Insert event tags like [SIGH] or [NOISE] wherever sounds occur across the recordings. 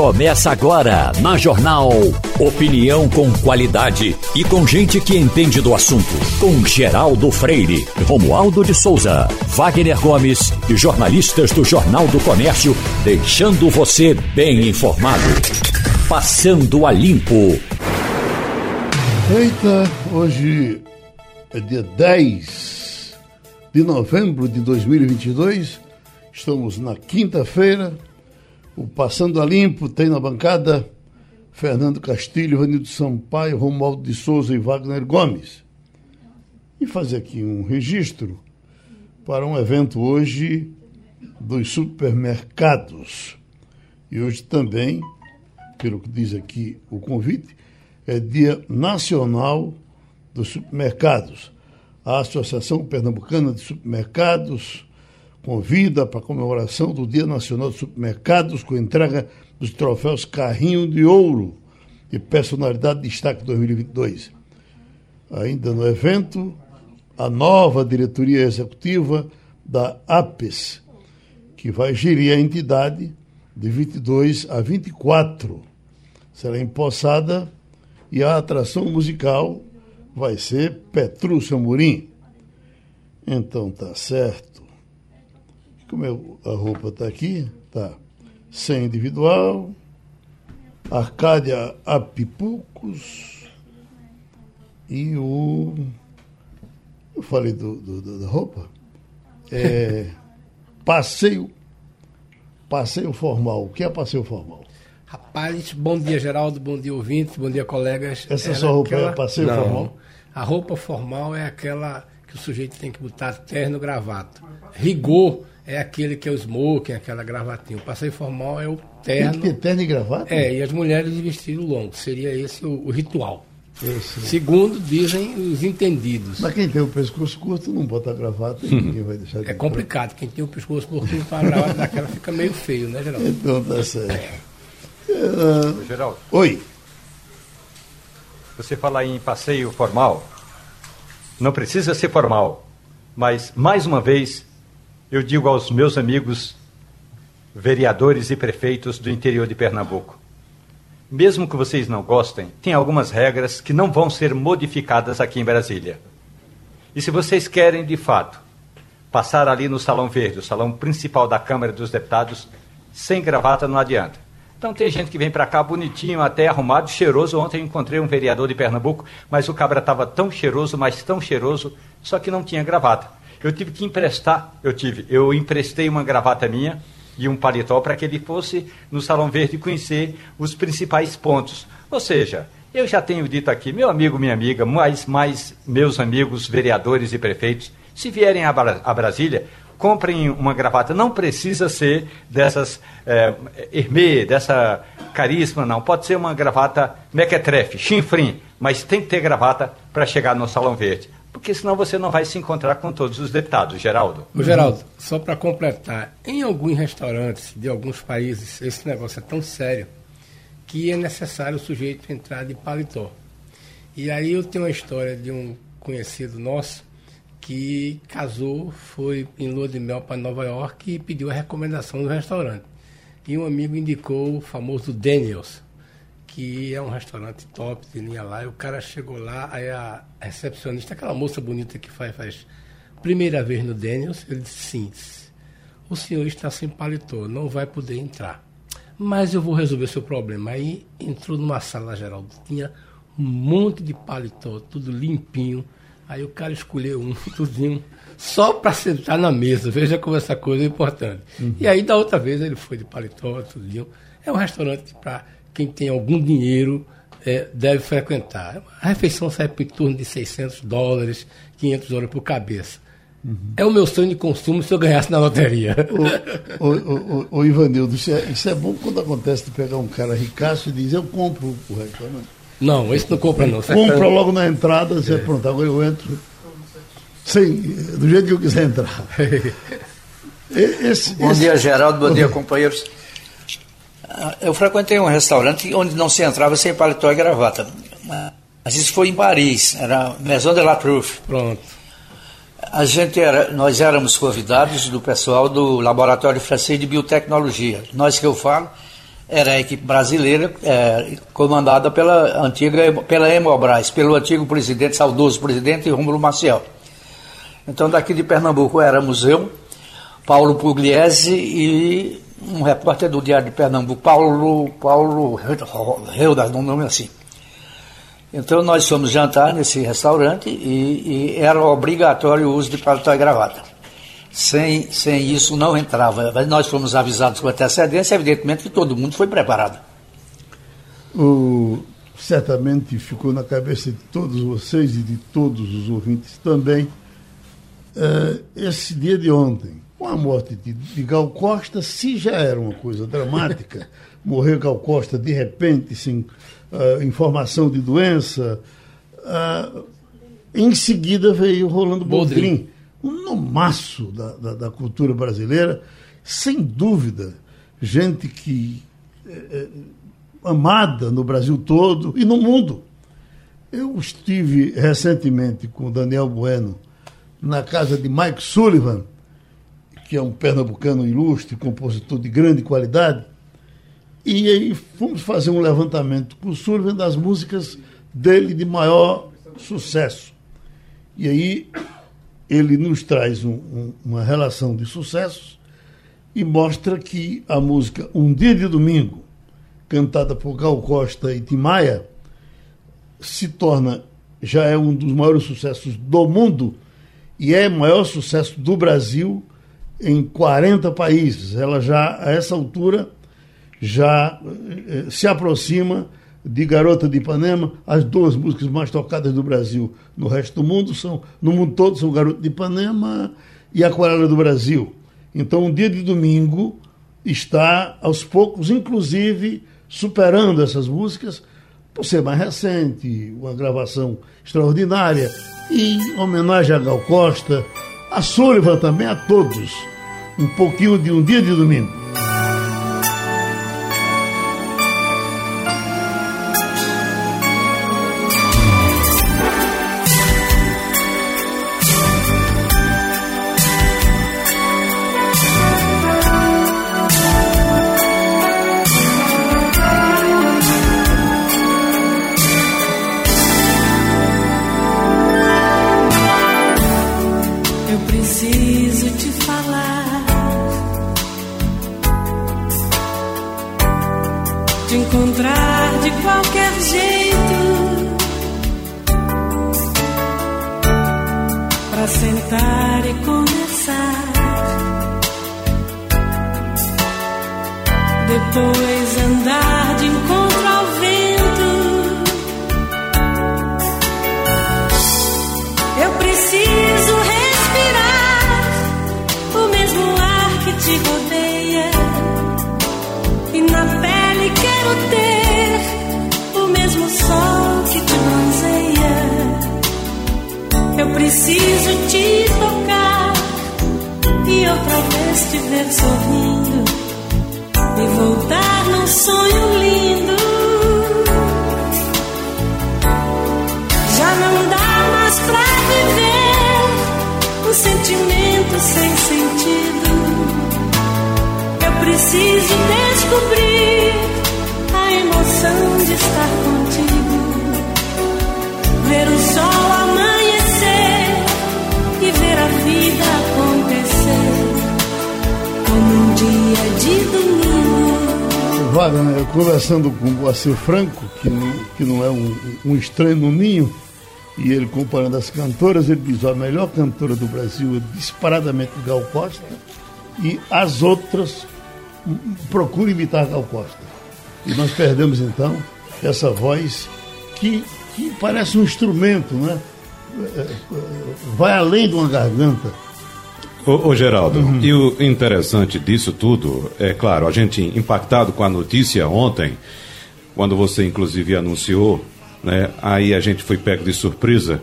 Começa agora na Jornal. Opinião com qualidade e com gente que entende do assunto. Com Geraldo Freire, Romualdo de Souza, Wagner Gomes e jornalistas do Jornal do Comércio, deixando você bem informado. Passando a Limpo. Eita, hoje é dia 10 de novembro de 2022. Estamos na quinta-feira. O Passando a Limpo tem na bancada Fernando Castilho, Vanildo Sampaio, Romualdo de Souza e Wagner Gomes. E fazer aqui um registro para um evento hoje dos supermercados. E hoje também, pelo que diz aqui o convite, é Dia Nacional dos Supermercados. A Associação Pernambucana de Supermercados convida para a comemoração do Dia Nacional dos Supermercados com entrega dos troféus Carrinho de Ouro e Personalidade de Destaque 2022. Ainda no evento, a nova diretoria executiva da APES, que vai gerir a entidade de 22 a 24. Será empossada e a atração musical vai ser Petrúcio Amorim. Então tá certo. Como é, a roupa está aqui, tá sem individual, Arcádia Apipucos e o. Eu falei do, do da roupa? É, passeio. Passeio formal. O que é passeio formal? Rapaz, bom dia, Geraldo, bom dia, ouvintes, bom dia, colegas. Essa sua roupa aquela... é passeio Não, formal? A roupa formal é aquela que o sujeito tem que botar terno gravata. Rigor é aquele que é o smoking, aquela gravatinha. O passeio formal é o terno. Tem que ter terno e gravata? É, e as mulheres de vestido longo. Seria esse o, o ritual. Esse. Segundo dizem os entendidos. Mas quem tem o pescoço curto não bota gravata e ninguém vai deixar de É complicado. Quem tem o pescoço curto para a gravata daquela fica meio feio, né, Geraldo? Então tá certo. Uh... Geraldo. Oi. Você fala em passeio formal. Não precisa ser formal. Mas, mais uma vez, eu digo aos meus amigos vereadores e prefeitos do interior de Pernambuco: mesmo que vocês não gostem, tem algumas regras que não vão ser modificadas aqui em Brasília. E se vocês querem, de fato, passar ali no Salão Verde, o salão principal da Câmara dos Deputados, sem gravata não adianta. Então tem gente que vem para cá bonitinho, até arrumado, cheiroso. Ontem encontrei um vereador de Pernambuco, mas o cabra estava tão cheiroso, mas tão cheiroso, só que não tinha gravata. Eu tive que emprestar, eu tive, eu emprestei uma gravata minha e um paletó para que ele fosse no Salão Verde conhecer os principais pontos. Ou seja, eu já tenho dito aqui, meu amigo, minha amiga, mais, mais meus amigos vereadores e prefeitos, se vierem a Brasília, comprem uma gravata. Não precisa ser dessas é, Hermê, dessa carisma, não. Pode ser uma gravata mequetrefe, chinfrim, mas tem que ter gravata para chegar no Salão Verde porque senão você não vai se encontrar com todos os deputados, Geraldo. Geraldo, só para completar, em alguns restaurantes de alguns países, esse negócio é tão sério que é necessário o sujeito entrar de paletó. E aí eu tenho uma história de um conhecido nosso que casou, foi em lua de mel para Nova York e pediu a recomendação do restaurante. E um amigo indicou o famoso Daniels, que é um restaurante top de linha lá. E o cara chegou lá, aí a recepcionista, aquela moça bonita que faz, faz primeira vez no Daniels, ele disse sim. O senhor está sem paletó, não vai poder entrar. Mas eu vou resolver seu problema. Aí entrou numa sala geral, tinha um monte de paletó, tudo limpinho. Aí o cara escolheu um, [LAUGHS] tudinho, só para sentar na mesa. Veja como essa coisa é importante. Uhum. E aí, da outra vez, ele foi de paletó, tudinho. É um restaurante para quem tem algum dinheiro é, deve frequentar. A refeição sai por torno de 600 dólares, 500 dólares por cabeça. Uhum. É o meu sonho de consumo se eu ganhasse na loteria. [LAUGHS] O Ivanildo, isso é, isso é, bom quando acontece de pegar um cara ricaço e dizer eu compro o restaurante. Não, esse não compra não. Compra logo na entrada, você é. pronto, agora eu entro. Sem, do jeito que eu quiser entrar. [LAUGHS] Esse, bom esse... dia, Geraldo. Bom dia, [LAUGHS] companheiros. Ah, eu frequentei um restaurante onde não se entrava sem paletó e gravata. Mas isso foi em Paris, era Maison de la Truffe. Pronto. A gente era, nós éramos convidados do pessoal do Laboratório Francês de Biotecnologia. Nós que eu falo era a equipe brasileira, é, comandada pela antiga, pela Hemobras, pelo antigo presidente, saudoso presidente Rômulo Maciel. Então, daqui de Pernambuco éramos eu, Paulo Pugliese e um repórter do Diário de Pernambuco, Paulo, Paulo Reudas, um nome assim. Então nós fomos jantar nesse restaurante e, e, era obrigatório o uso de paletó e gravata. Sem, sem isso não entrava. Mas nós fomos avisados com antecedência, evidentemente que todo mundo foi preparado. O, certamente ficou na cabeça de todos vocês e de todos os ouvintes também uh, esse dia de ontem. Com a morte de, de Gal Costa, se já era uma coisa dramática, [LAUGHS] morrer Gal Costa de repente, sem uh, informação de doença. Uh, em seguida veio Rolando Boldrin, um nomaço da, da, da, cultura brasileira, sem dúvida, gente que é, amada no Brasil todo e no mundo. Eu estive recentemente com o Daniel Bueno na casa de Mike Sullivan, que é um pernambucano ilustre, compositor de grande qualidade, e aí fomos fazer um levantamento com o Sullivan das músicas dele de maior sucesso. E aí ele nos traz um, um, uma relação de sucessos e mostra que a música Um Dia de Domingo, cantada por Gal Costa e Tim Maia, se torna, já é um dos maiores sucessos do mundo e é o maior sucesso do Brasil em 40 países. Ela já, a essa altura, já eh, se aproxima de Garota de Ipanema, as duas músicas mais tocadas do Brasil no resto do mundo são, no mundo todo são Garota de Ipanema e Aquarela do Brasil. Então, um dia de domingo está aos poucos, inclusive, superando essas músicas, por ser mais recente, uma gravação extraordinária, e homenagem a Gal Costa, a Sullivan também, a todos. Um pouquinho de um dia de domingo. Conversando com o Moacir Franco, que, que não é um, um, estranho no ninho, e ele comparando as cantoras, ele diz: a melhor cantora do Brasil é disparadamente Gal Costa, e as outras procuram imitar Gal Costa. E nós perdemos então essa voz que, que parece um instrumento, né? É, é, vai além de uma garganta Ô, ô Geraldo, uhum. e o interessante disso tudo, é claro, a gente impactado com a notícia ontem, quando você inclusive anunciou, né, aí a gente foi pego de surpresa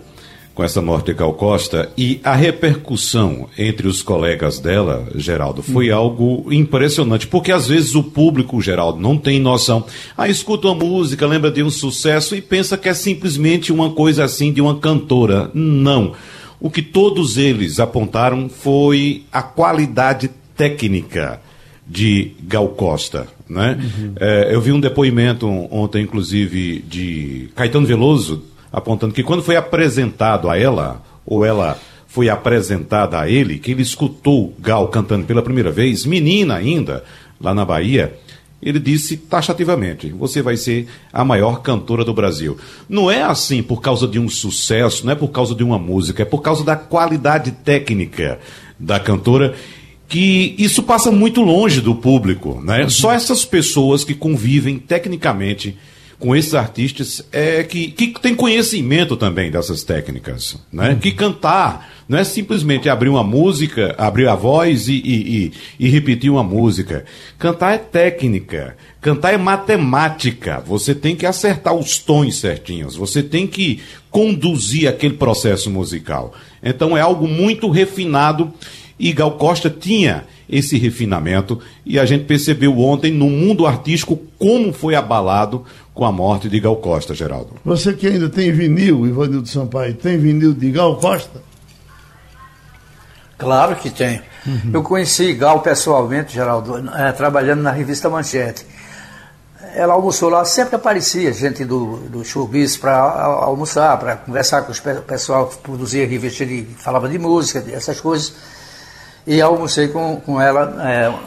com essa morte de Gal Costa e a repercussão entre os colegas dela, Geraldo, foi uhum. algo impressionante, porque às vezes o público, Geraldo, não tem noção. Ah, escuta uma música, lembra de um sucesso e pensa que é simplesmente uma coisa assim de uma cantora. Não. O que todos eles apontaram foi a qualidade técnica de Gal Costa. Né? Uhum. É, eu vi um depoimento ontem, inclusive, de Caetano Veloso, apontando que quando foi apresentado a ela, ou ela foi apresentada a ele, que ele escutou Gal cantando pela primeira vez, menina ainda, lá na Bahia, ele disse taxativamente: você vai ser a maior cantora do Brasil. Não é assim por causa de um sucesso, não é por causa de uma música, é por causa da qualidade técnica da cantora que isso passa muito longe do público, né? Uhum. Só essas pessoas que convivem tecnicamente com esses artistas é que, que tem conhecimento também dessas técnicas, né? Uhum. Que cantar não é simplesmente abrir uma música, abrir a voz e, e, e, e repetir uma música. Cantar é técnica, cantar é matemática. Você tem que acertar os tons certinhos, você tem que conduzir aquele processo musical. Então é algo muito refinado e Gal Costa tinha esse refinamento e a gente percebeu ontem no mundo artístico como foi abalado com a morte de Gal Costa, Geraldo. Você que ainda tem vinil, Ivanildo Sampaio, tem vinil de Gal Costa? Claro que tem. Uhum. Eu conheci Gal pessoalmente, Geraldo, é, trabalhando na revista Manchete. Ela almoçou lá, sempre aparecia gente do, do showbiz para almoçar, para conversar com o pessoal que produzia revista, de, falava de música, essas coisas e almocei com, com ela.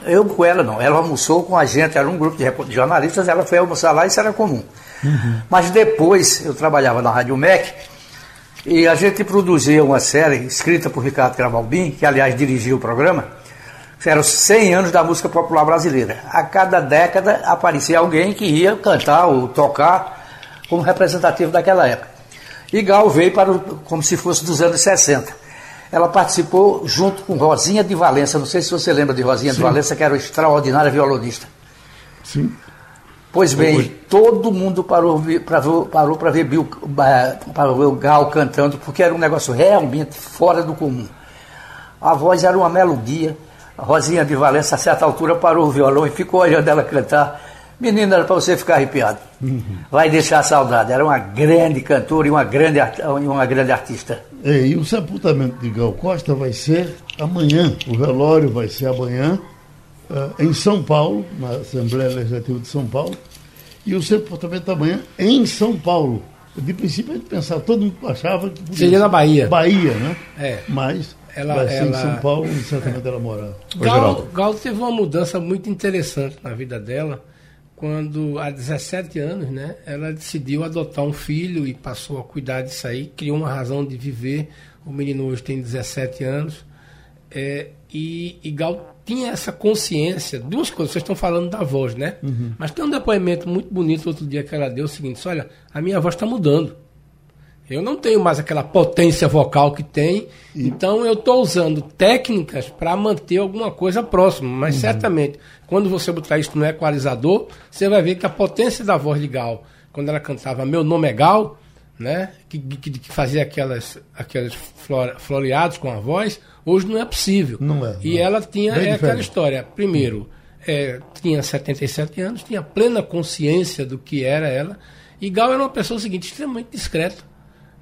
É, eu com ela não, ela almoçou com a gente, era um grupo de jornalistas, ela foi almoçar lá, isso era comum. Uhum. Mas depois eu trabalhava na Rádio MEC e a gente produzia uma série escrita por Ricardo Cravalbim, que aliás dirigia o programa, que eram 100 anos da música popular brasileira. A cada década aparecia alguém que ia cantar ou tocar como representativo daquela época. E Gal veio para o, como se fosse dos anos 60 ela participou junto com Rosinha de Valença. Não sei se você lembra de Rosinha Sim. de Valença, que era uma extraordinária violonista. Sim. Pois bem, todo mundo parou para ver, parou ver, Bill, para ver o Gal cantando, porque era um negócio realmente fora do comum. A voz era uma melodia. A Rosinha de Valença, a certa altura, parou o violão e ficou olhando ela cantar. Menina, era para você ficar arrepiado. Uhum. Vai deixar saudade. Era uma grande cantora e uma grande, uma grande artista. É, e o sepultamento de Gal Costa vai ser amanhã. O velório vai ser amanhã, uh, em São Paulo, na Assembleia Legislativa de São Paulo. E o sepultamento amanhã em São Paulo. De princípio a gente pensava, todo mundo achava que seria na Bahia. Bahia, né? É. Mas ela, vai ser ela... em São Paulo e certamente é. ela morava. Gal, Gal teve uma mudança muito interessante na vida dela quando há 17 anos, né, ela decidiu adotar um filho e passou a cuidar disso aí, criou uma razão de viver. O menino hoje tem 17 anos. É, e, e Gal tinha essa consciência, duas coisas, vocês estão falando da voz, né? Uhum. Mas tem um depoimento muito bonito outro dia que ela deu o seguinte: olha, a minha voz está mudando. Eu não tenho mais aquela potência vocal que tem, e... então eu estou usando técnicas para manter alguma coisa próxima. Mas uhum. certamente, quando você botar isso no equalizador, você vai ver que a potência da voz de Gal, quando ela cantava Meu Nome é Gal, né, que, que, que fazia aquelas, aquelas floreados com a voz, hoje não é possível. Não é. E não. ela tinha é aquela história. Primeiro, é, tinha 77 anos, tinha plena consciência do que era ela. E Gal era uma pessoa seguinte, extremamente discreta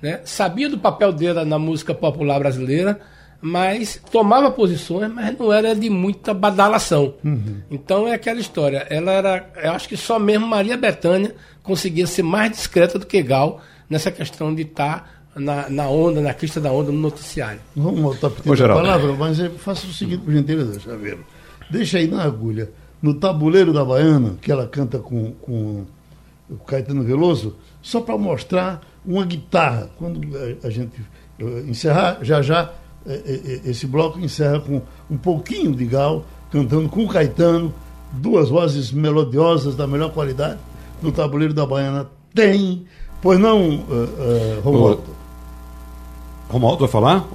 né? sabia do papel dela na música popular brasileira, mas tomava posições, mas não era de muita badalação. Uhum. Então é aquela história. Ela era, eu acho que só mesmo Maria Bethânia conseguia ser mais discreta do que Gal nessa questão de estar tá na, na onda, na crista da onda no noticiário. Vamos voltar para a palavra, mas eu faço o seguinte, por gentileza, Chaveiro. Deixa aí na agulha, no tabuleiro da Baiana, que ela canta com, com o Caetano Veloso, só para mostrar uma guitarra. Quando a gente encerrar, já já esse bloco encerra com um pouquinho de Gal cantando com o Caetano, duas vozes melodiosas da melhor qualidade no tabuleiro da Baiana. Tem, pois não, uh, uh, Romualdo? Romualdo vai falar?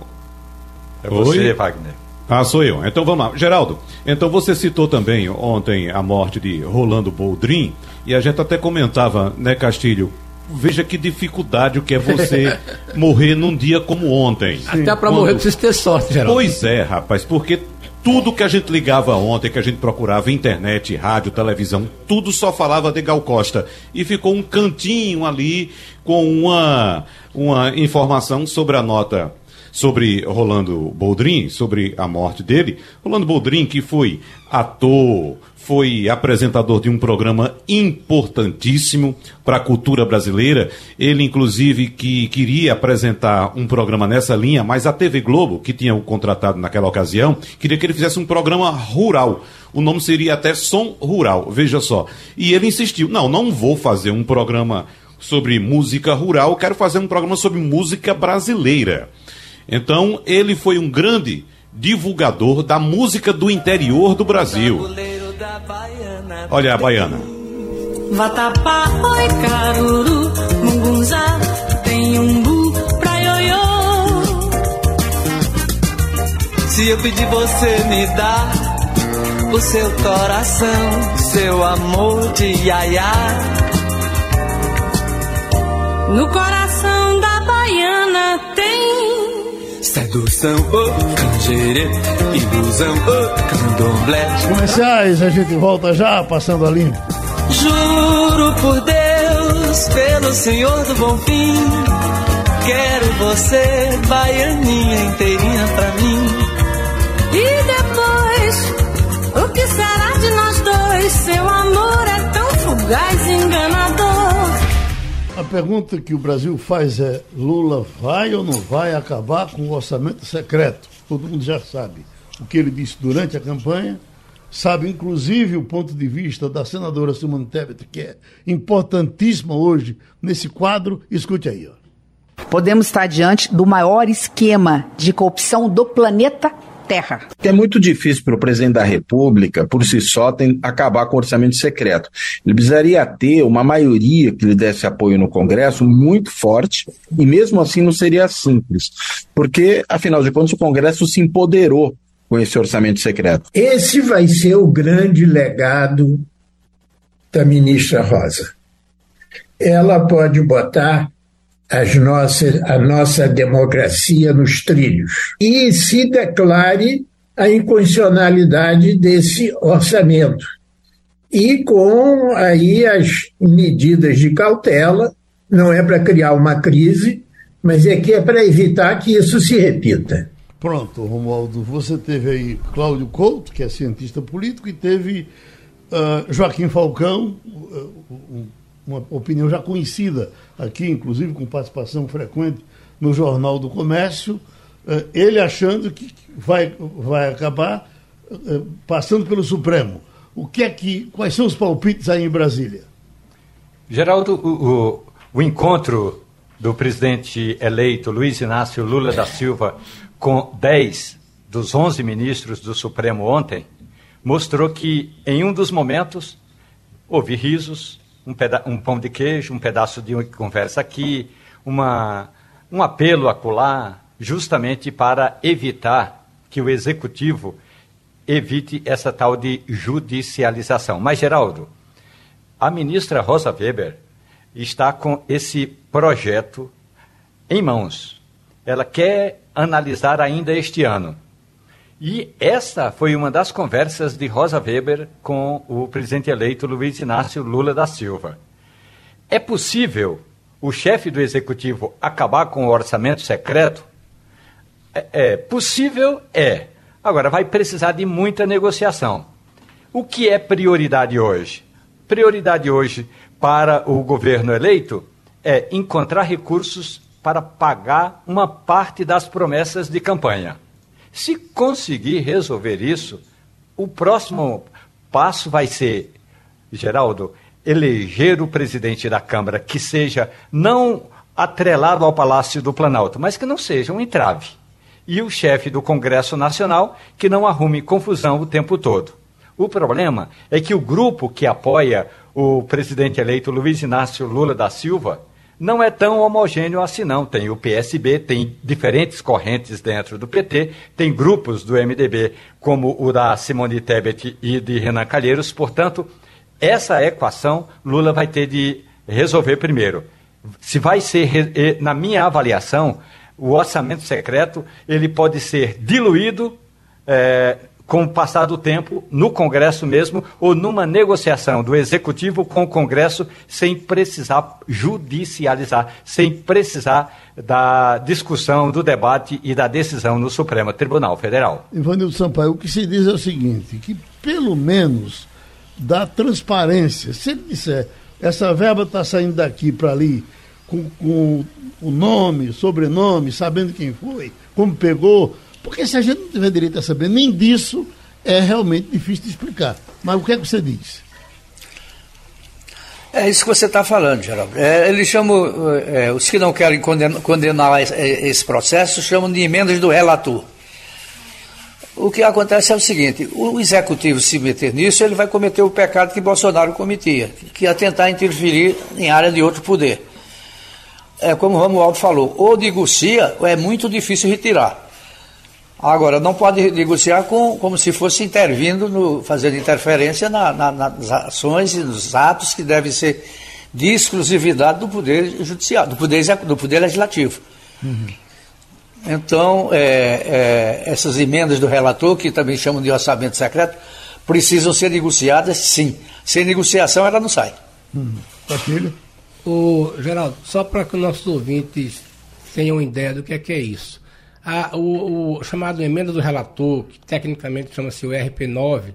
É você, Oi? Wagner. Ah, sou eu. Então vamos lá. Geraldo, então você citou também ontem a morte de Rolando Boldrin, e a gente até comentava, né, Castilho, veja que dificuldade o que é você [LAUGHS] morrer num dia como ontem. Até para morrer precisa ter sorte, Geraldo. Pois é, rapaz, porque tudo que a gente ligava ontem, que a gente procurava, internet, rádio, televisão, tudo só falava de Gal Costa. E ficou um cantinho ali com uma, uma informação sobre a nota sobre Rolando Boldrin, sobre a morte dele. Rolando Boldrin, que foi ator, foi apresentador de um programa importantíssimo para a cultura brasileira. Ele, inclusive, que queria apresentar um programa nessa linha, mas a TV Globo, que tinha o contratado naquela ocasião, queria que ele fizesse um programa rural. O nome seria até Som Rural, veja só. E ele insistiu: não, não vou fazer um programa sobre música rural, quero fazer um programa sobre música brasileira. Então, ele foi um grande divulgador da música do interior do Brasil. Olha a baiana. Vatapá, oi caruru, mungunzá, tem umbu pra ioiô. Se eu pedir você me dá o seu coração, seu amor de iaiá. No coração da baiana Sedução, oh, canjerê, ilusão, oh, candomblé. Comerciais, a gente volta já, passando a limpo. Juro por Deus, pelo Senhor do Bom Fim, quero você, baianinha inteirinha pra mim. E depois, o que será de nós dois? Seu amor é tão fugaz e enganador. A pergunta que o Brasil faz é: Lula vai ou não vai acabar com o orçamento secreto? Todo mundo já sabe o que ele disse durante a campanha, sabe inclusive o ponto de vista da senadora Simone Tebet, que é importantíssima hoje nesse quadro. Escute aí. Ó. Podemos estar diante do maior esquema de corrupção do planeta Terra. É muito difícil para o presidente da República, por si só, tem, acabar com o orçamento secreto. Ele precisaria ter uma maioria que lhe desse apoio no Congresso muito forte, e mesmo assim não seria simples, porque, afinal de contas, o Congresso se empoderou com esse orçamento secreto. Esse vai ser o grande legado da ministra Rosa. Ela pode botar as nossas, a nossa democracia nos trilhos e se declare a inconstitucionalidade desse orçamento. E com aí as medidas de cautela, não é para criar uma crise, mas é que é para evitar que isso se repita. Pronto, Romualdo, você teve aí Cláudio Couto, que é cientista político, e teve uh, Joaquim Falcão, uh, uma opinião já conhecida aqui, inclusive com participação frequente no Jornal do Comércio, uh, ele achando que vai, vai acabar passando pelo Supremo. O que é que, quais são os palpites aí em Brasília? Geraldo, o, o, o encontro do presidente eleito Luiz Inácio Lula da Silva com 10 dos 11 ministros do Supremo ontem, mostrou que, em um dos momentos, houve risos, um, um pão de queijo, um pedaço de conversa aqui, uma, um apelo acolá, justamente para evitar que o executivo evite essa tal de judicialização. Mas, Geraldo, a ministra Rosa Weber está com esse projeto em mãos. Ela quer analisar ainda este ano. E essa foi uma das conversas de Rosa Weber com o presidente eleito Luiz Inácio Lula da Silva. É possível o chefe do executivo acabar com o orçamento secreto? É, é possível, é. Agora, vai precisar de muita negociação. O que é prioridade hoje? Prioridade hoje para o governo eleito é encontrar recursos para pagar uma parte das promessas de campanha. Se conseguir resolver isso, o próximo passo vai ser, Geraldo, eleger o presidente da Câmara que seja não atrelado ao Palácio do Planalto, mas que não seja um entrave. E o chefe do Congresso Nacional que não arrume confusão o tempo todo. O problema é que o grupo que apoia o presidente eleito Luiz Inácio Lula da Silva não é tão homogêneo assim não. Tem o PSB, tem diferentes correntes dentro do PT, tem grupos do MDB, como o da Simone Tebet e de Renan Calheiros. Portanto, essa equação Lula vai ter de resolver primeiro. Se vai ser, na minha avaliação, o orçamento secreto ele pode ser diluído é, com o passar do tempo, no Congresso mesmo, ou numa negociação do Executivo com o Congresso, sem precisar judicializar, sem precisar da discussão, do debate e da decisão no Supremo Tribunal Federal. Ivanildo Sampaio, o que se diz é o seguinte, que pelo menos da transparência, se ele disser, essa verba está saindo daqui para ali, com, com o nome, sobrenome, sabendo quem foi, como pegou, porque se a gente não tiver direito a saber nem disso, é realmente difícil de explicar. Mas o que é que você diz? É isso que você está falando, Geraldo. É, eles chamam, é, os que não querem condenar, condenar esse, esse processo chamam de emendas do relator. O que acontece é o seguinte: o executivo se meter nisso, ele vai cometer o pecado que Bolsonaro cometia, que é tentar interferir em área de outro poder. É como o Romualdo falou, ou negocia, ou é muito difícil retirar. Agora, não pode negociar com, como se fosse intervindo, no, fazendo interferência na, na, nas ações e nos atos que devem ser de exclusividade do Poder Judiciário, do Poder, do poder Legislativo. Uhum. Então, é, é, essas emendas do relator, que também chamam de orçamento secreto, precisam ser negociadas, sim. Sem negociação, ela não sai. Uhum. Castilho? O, Geraldo, só para que nossos ouvintes tenham ideia do que é, que é isso. A, o, o, chamado emenda do relator, que tecnicamente chama-se o RP9,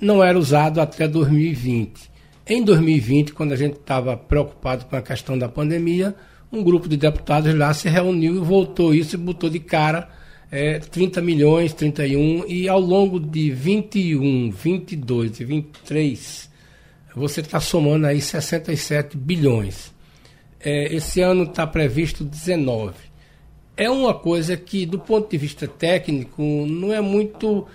não era usado até 2020. Em 2020, quando a gente estava preocupado com a questão da pandemia, um grupo de deputados lá se reuniu e voltou isso e botou de cara é, 30 milhões, 31, e ao longo de 21, 22 e 23, você está somando aí 67 bilhões. É, esse ano está previsto 19 é uma coisa que, do ponto de vista técnico, não é muito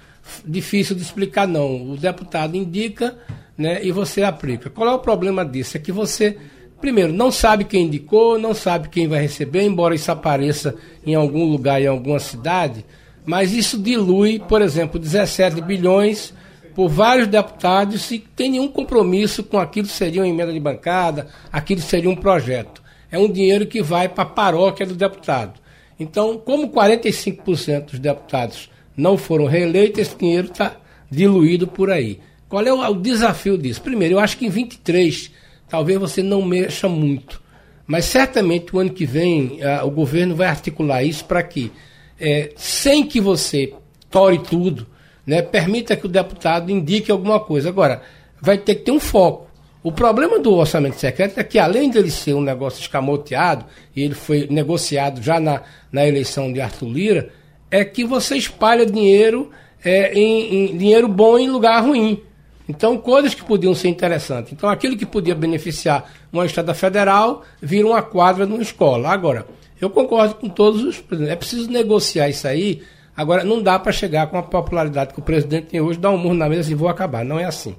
difícil de explicar, não. O deputado indica né, e você aplica. Qual é o problema disso? É que você, primeiro, não sabe quem indicou, não sabe quem vai receber, embora isso apareça em algum lugar, em alguma cidade, mas isso dilui, por exemplo, 17 bilhões por vários deputados e tem nenhum compromisso com aquilo que seria uma emenda de bancada, aquilo que seria um projeto. É um dinheiro que vai para a paróquia do deputado. Então, como 45% dos deputados não foram reeleitos, esse dinheiro está diluído por aí. Qual é o, o, desafio disso? Primeiro, eu acho que em 23 talvez você não mexa muito. Mas certamente o ano que vem o governo vai articular isso para que, é, sem que você tore tudo, né, permita que o deputado indique alguma coisa. Agora, vai ter que ter um foco. O problema do orçamento secreto é que, além dele ser um negócio escamoteado, e ele foi negociado já na, na eleição de Arthur Lira, é que você espalha dinheiro é, em, em, dinheiro bom em lugar ruim. Então, coisas que podiam ser interessantes. Então, aquilo que podia beneficiar uma estrada federal vira uma quadra numa escola. Agora, eu concordo com todos os. É preciso negociar isso aí. Agora, não dá para chegar com a popularidade que o presidente tem hoje, dar um murro na mesa e vou acabar. Não é assim.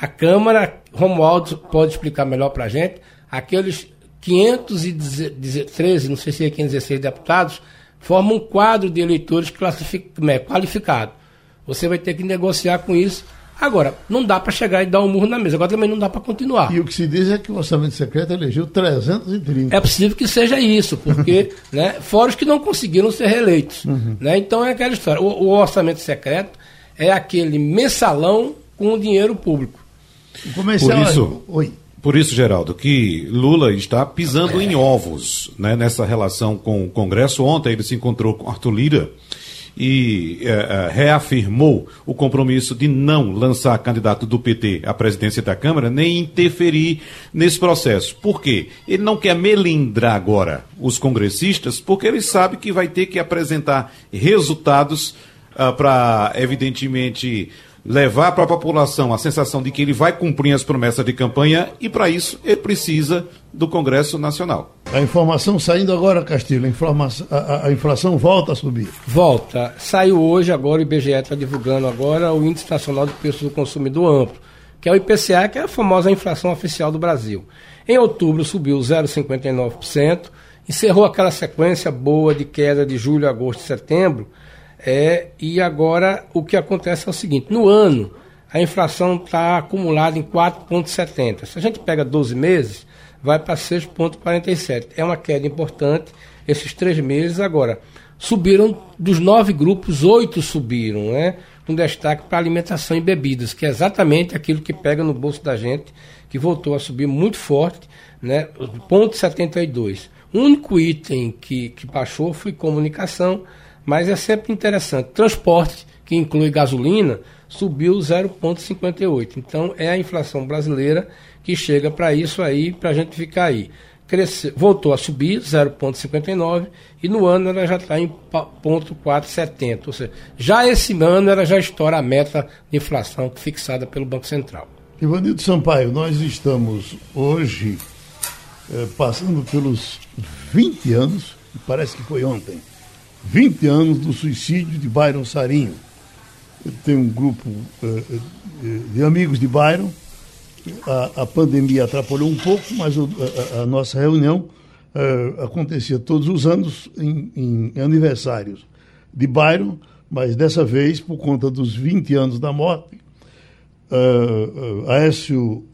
A Câmara, Romualdo pode explicar melhor para a gente, aqueles 513, não sei se é 516 deputados, formam um quadro de eleitores é, qualificado. Você vai ter que negociar com isso. Agora, não dá para chegar e dar um murro na mesa. Agora também não dá para continuar. E o que se diz é que o orçamento secreto elegeu 330. É possível que seja isso, porque, [LAUGHS] né, fora os que não conseguiram ser reeleitos. Uhum. Né? Então é aquela história. O, o orçamento secreto é aquele mensalão com o dinheiro público. Por isso, Oi. por isso, Geraldo, que Lula está pisando é. em ovos né, nessa relação com o Congresso. Ontem ele se encontrou com Arthur Lira e é, é, reafirmou o compromisso de não lançar candidato do PT à presidência da Câmara, nem interferir nesse processo. Por quê? Ele não quer melindrar agora os congressistas, porque ele sabe que vai ter que apresentar resultados uh, para, evidentemente, levar para a população a sensação de que ele vai cumprir as promessas de campanha e, para isso, ele precisa do Congresso Nacional. A informação saindo agora, Castilho, a, a, a inflação volta a subir. Volta. Saiu hoje, agora o IBGE está divulgando agora o Índice Nacional de Preço do Consumidor Amplo, que é o IPCA, que é a famosa inflação oficial do Brasil. Em outubro subiu 0,59%, encerrou aquela sequência boa de queda de julho, agosto e setembro, é, e agora o que acontece é o seguinte: no ano, a inflação está acumulada em 4,70. Se a gente pega 12 meses, vai para 6,47. É uma queda importante esses três meses. Agora, subiram dos nove grupos, oito subiram, né? um destaque para alimentação e bebidas, que é exatamente aquilo que pega no bolso da gente, que voltou a subir muito forte, né? Ponto 72. O único item que, que baixou foi comunicação, mas é sempre interessante. Transporte, que inclui gasolina, subiu 0,58. Então é a inflação brasileira que chega para isso aí, para a gente ficar aí. Cresceu, voltou a subir 0,59 e no ano ela já está em 0,470. Ou seja, já esse ano ela já estoura a meta de inflação fixada pelo Banco Central. Ivanildo Sampaio, nós estamos hoje eh, passando pelos 20 anos, parece que foi ontem, 20 anos do suicídio de Byron Sarinho. Eu tenho um grupo eh, eh, de amigos de Byron. A, a, pandemia atrapalhou um pouco, mas o, a, a, nossa reunião acontecia todos os anos em, em aniversários de Byron, mas dessa vez, por conta dos 20 anos da morte, uh, uh, Aécio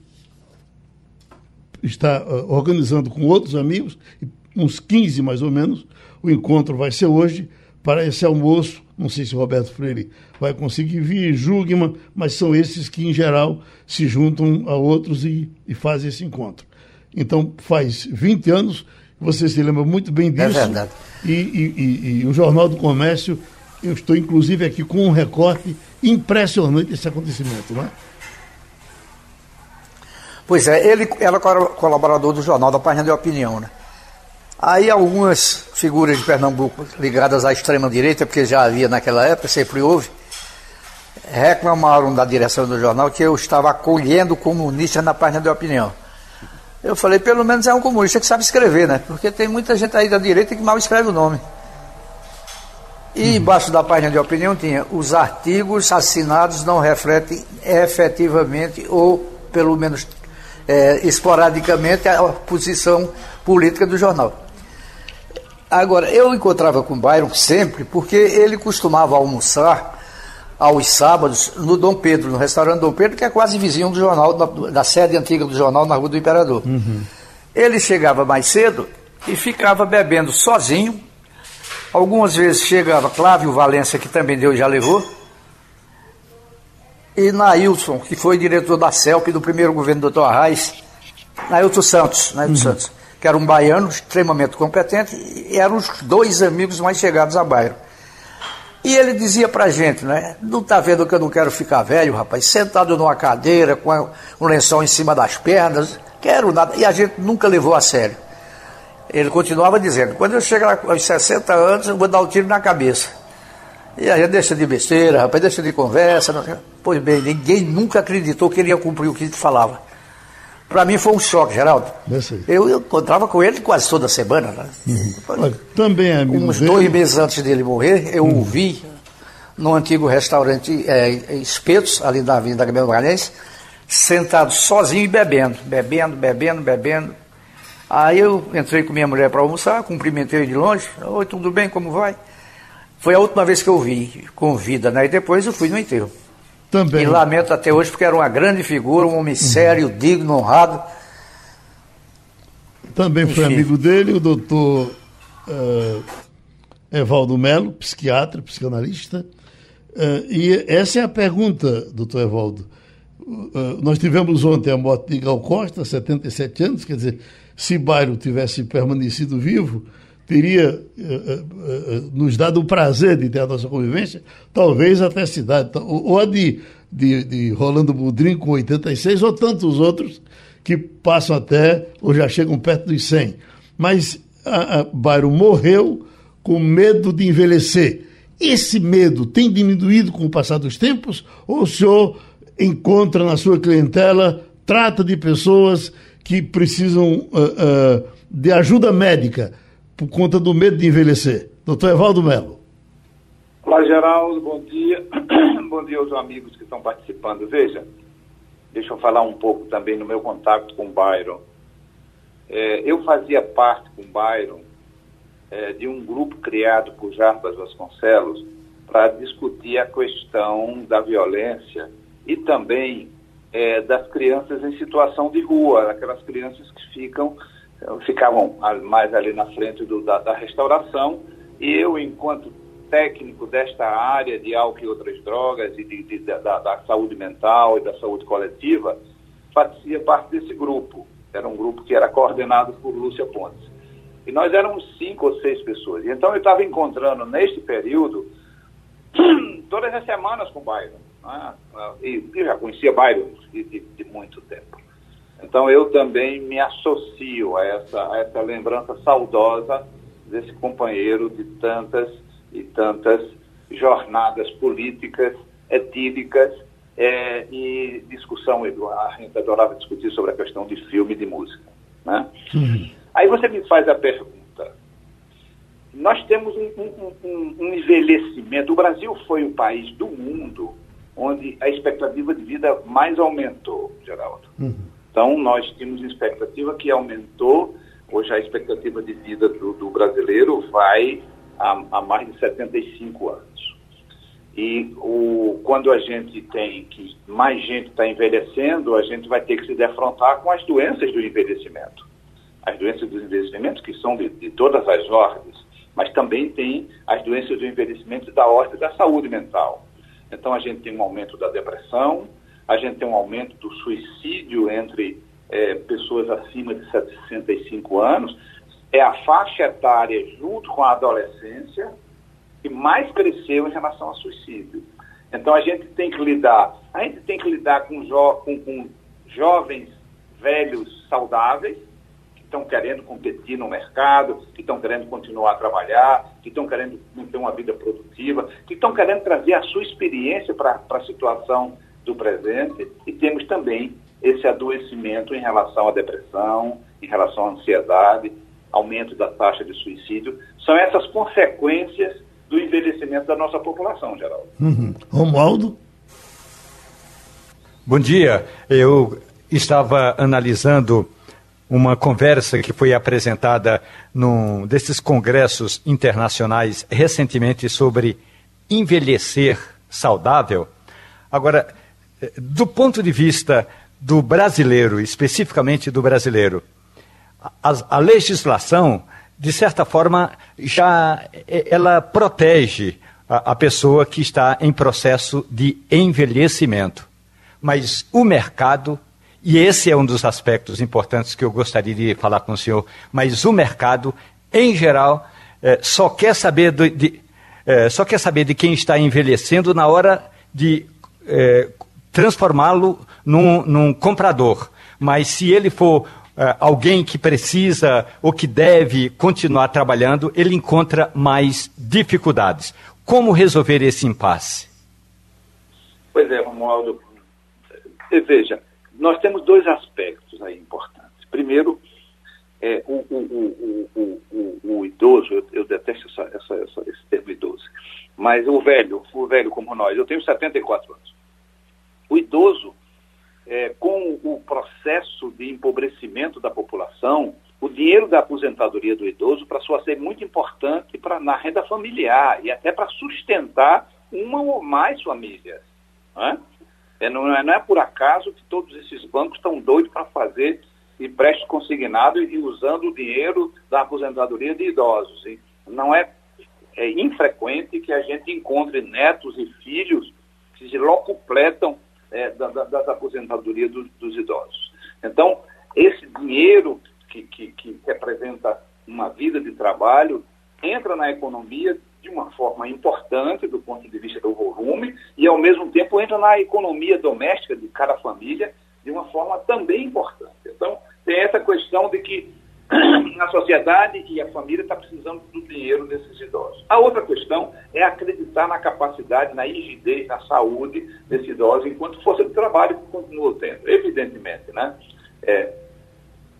está uh, organizando com outros amigos, uns 15 mais ou menos, o encontro vai ser hoje para esse almoço. Não sei se o Roberto Freire vai conseguir vir, Jugman, mas são esses que, em geral, se juntam a outros e, e fazem esse encontro. Então, faz 20 anos, você se lembra muito bem disso. É verdade. E, e, e, e o Jornal do Comércio, eu estou inclusive aqui com um recorte impressionante desse acontecimento, não é? Pois é, ele era colaborador do jornal da página de opinião, né? Aí algumas figuras de Pernambuco ligadas à extrema-direita, porque já havia naquela época, sempre houve, reclamaram da direção do jornal que eu estava acolhendo comunistas na página de opinião. Eu falei, pelo menos é um comunista que sabe escrever, né? Porque tem muita gente aí da direita que mal escreve o nome. E uhum. embaixo da página de opinião tinha os artigos assinados não refletem efetivamente ou pelo menos é, esporadicamente a posição política do jornal. Agora, eu encontrava com o Byron sempre porque ele costumava almoçar aos sábados no Dom Pedro, no restaurante Dom Pedro, que é quase vizinho do jornal, da, sede antiga do jornal na Rua do Imperador. Uhum. Ele chegava mais cedo e ficava bebendo sozinho. Algumas vezes chegava Clávio Valência, que também Deus já levou, e Nailson, que foi diretor da CELP do primeiro governo do Dr. Arraes, Nailton Santos, Nailton uhum. Santos, que era um baiano extremamente competente, e eram os dois amigos mais chegados a Bairro. E ele dizia pra gente, né? Não tá vendo que eu não quero ficar velho, rapaz, sentado numa cadeira, com um lençol em cima das pernas, quero nada. E a gente nunca levou a sério. Ele continuava dizendo, quando eu chegar aos 60 anos, eu vou dar o um tiro na cabeça. E aí deixa de besteira, rapaz, deixa de conversa. Não... Pois bem, ninguém nunca acreditou que ele ia cumprir o que ele falava. Para mim foi um choque, Geraldo. Eu, eu encontrava com ele quase toda semana. Né? Uhum. Também é amigo Uns dois meses antes dele morrer, eu uhum. o vi no antigo restaurante é, Espetos, ali na Avenida Gabriel Magalhães, sentado sozinho e bebendo, bebendo, bebendo, bebendo. Aí eu entrei com minha mulher para almoçar, cumprimentei de longe. Oi, tudo bem, como vai? Foi a última vez que eu vi com vida, né? E depois eu fui no enterro. Também. E lamento até hoje porque era uma grande figura, um homem sério, uhum. digno, honrado. Também Enfim. foi amigo dele, o doutor uh, Evaldo Melo, psiquiatra, psicanalista. Uh, e essa é a pergunta, doutor Evaldo. Uh, nós tivemos ontem a morte de Gal Costa, 77 anos, quer dizer, se Bairro tivesse permanecido vivo, teria uh, uh, nos dado o prazer de ter a nossa convivência, talvez até a cidade, ou a de, de, de Rolando Budrim com 86, ou tantos outros que passam até, ou já chegam perto dos 100. Mas a, a Bairro morreu com medo de envelhecer. Esse medo tem diminuído com o passar dos tempos? Ou o senhor encontra na sua clientela, trata de pessoas que precisam uh, de ajuda médica? Por conta do medo de envelhecer. Doutor Evaldo Melo. Olá, Geraldo, bom dia. [CLEARS THROAT] bom dia aos amigos que estão participando. Veja, deixa eu falar um pouco também no meu contato com o Byron. É, eu fazia parte com o Byron é, de um grupo criado por Jarbas Vasconcelos para discutir a questão da violência e também é, das crianças em situação de rua, aquelas crianças que ficam ficavam mais ali na frente do, da, da, restauração e eu, enquanto técnico desta área de álcool e outras drogas e de, de, da, da, saúde mental e da saúde coletiva, fazia parte desse grupo. Era um grupo que era coordenado por Lúcia Pontes. E nós éramos cinco ou seis pessoas. Então eu estava encontrando, neste período, [CLEARS THROAT] todas as semanas com o Byron. Né? E eu já conhecia Byron de, de, de, muito tempo. Então eu também me associo a essa, a essa lembrança saudosa desse companheiro de tantas e tantas jornadas políticas, etílicas é, e discussão. A gente adorava discutir sobre a questão de filme e de música. Né? Uhum. Aí você me faz a pergunta. Nós temos um, um, um, um envelhecimento. O Brasil foi o país do mundo onde a expectativa de vida mais aumentou, Geraldo. Uhum. Então, nós tínhamos expectativa que aumentou. Hoje, a expectativa de vida do, do brasileiro vai a, a, mais de 75 anos. E o, quando a gente tem que mais gente está envelhecendo, a gente vai ter que se defrontar com as doenças do envelhecimento. As doenças do envelhecimento, que são de, de todas as ordens, mas também tem as doenças do envelhecimento da ordem da saúde mental. Então, a gente tem um aumento da depressão, a gente tem um aumento do suicídio entre é, pessoas acima de 65 anos. É a faixa etária, junto com a adolescência, que mais cresceu em relação ao suicídio. Então, a gente tem que lidar, a gente tem que lidar com, jo com, com jovens velhos saudáveis, estão querendo competir no mercado, que estão querendo continuar a trabalhar, que estão querendo ter uma vida produtiva, que estão querendo trazer a sua experiência para a situação do presente. E temos também esse adoecimento em relação à depressão, em relação à ansiedade, aumento da taxa de suicídio. São essas consequências do envelhecimento da nossa população, Geraldo. Uhum. Romualdo? Bom dia. Eu estava analisando uma conversa que foi apresentada num desses congressos internacionais recentemente sobre envelhecer saudável. Agora, do ponto de vista do brasileiro, especificamente do brasileiro, a, a legislação, de certa forma, já eh, ela protege a, a pessoa que está em processo de envelhecimento. Mas o mercado e esse é um dos aspectos importantes que eu gostaria de falar com o senhor. Mas o mercado, em geral, é, só, quer saber do, de, é, só quer saber de quem está envelhecendo na hora de é, transformá-lo num, num, comprador. Mas se ele for alguém que precisa ou que deve continuar trabalhando, ele encontra mais dificuldades. Como resolver esse impasse? Pois é, Romualdo. Veja, nós temos dois aspectos aí importantes. Primeiro, é, o, o, o, o, idoso, eu, eu detesto essa, essa, essa, esse termo idoso, mas o velho, o velho como nós, eu tenho 74 anos. O idoso, é, com o processo de empobrecimento da população, o dinheiro da aposentadoria do idoso passou a ser muito importante pra, na renda familiar e até para sustentar uma ou mais famílias. Não é? Não, é, não é por acaso que todos esses bancos estão doidos para fazer empréstimo consignado e usando o dinheiro da aposentadoria de idosos. Não é, é infrequente que a gente encontre netos e filhos que se locupletam é, da, da, das aposentadorias do, dos idosos. Então, esse dinheiro que, que, que representa uma vida de trabalho entra na economia de uma forma importante do ponto de vista do volume e, ao mesmo tempo, entra na economia doméstica de cada família de uma forma também importante. Então, tem essa questão de que [CLEARS THROAT] a sociedade e a família está precisando do dinheiro desses idosos. A outra questão é acreditar na capacidade, na rigidez, na saúde desses idosos enquanto força de trabalho que continua tendo. Evidentemente, né? É,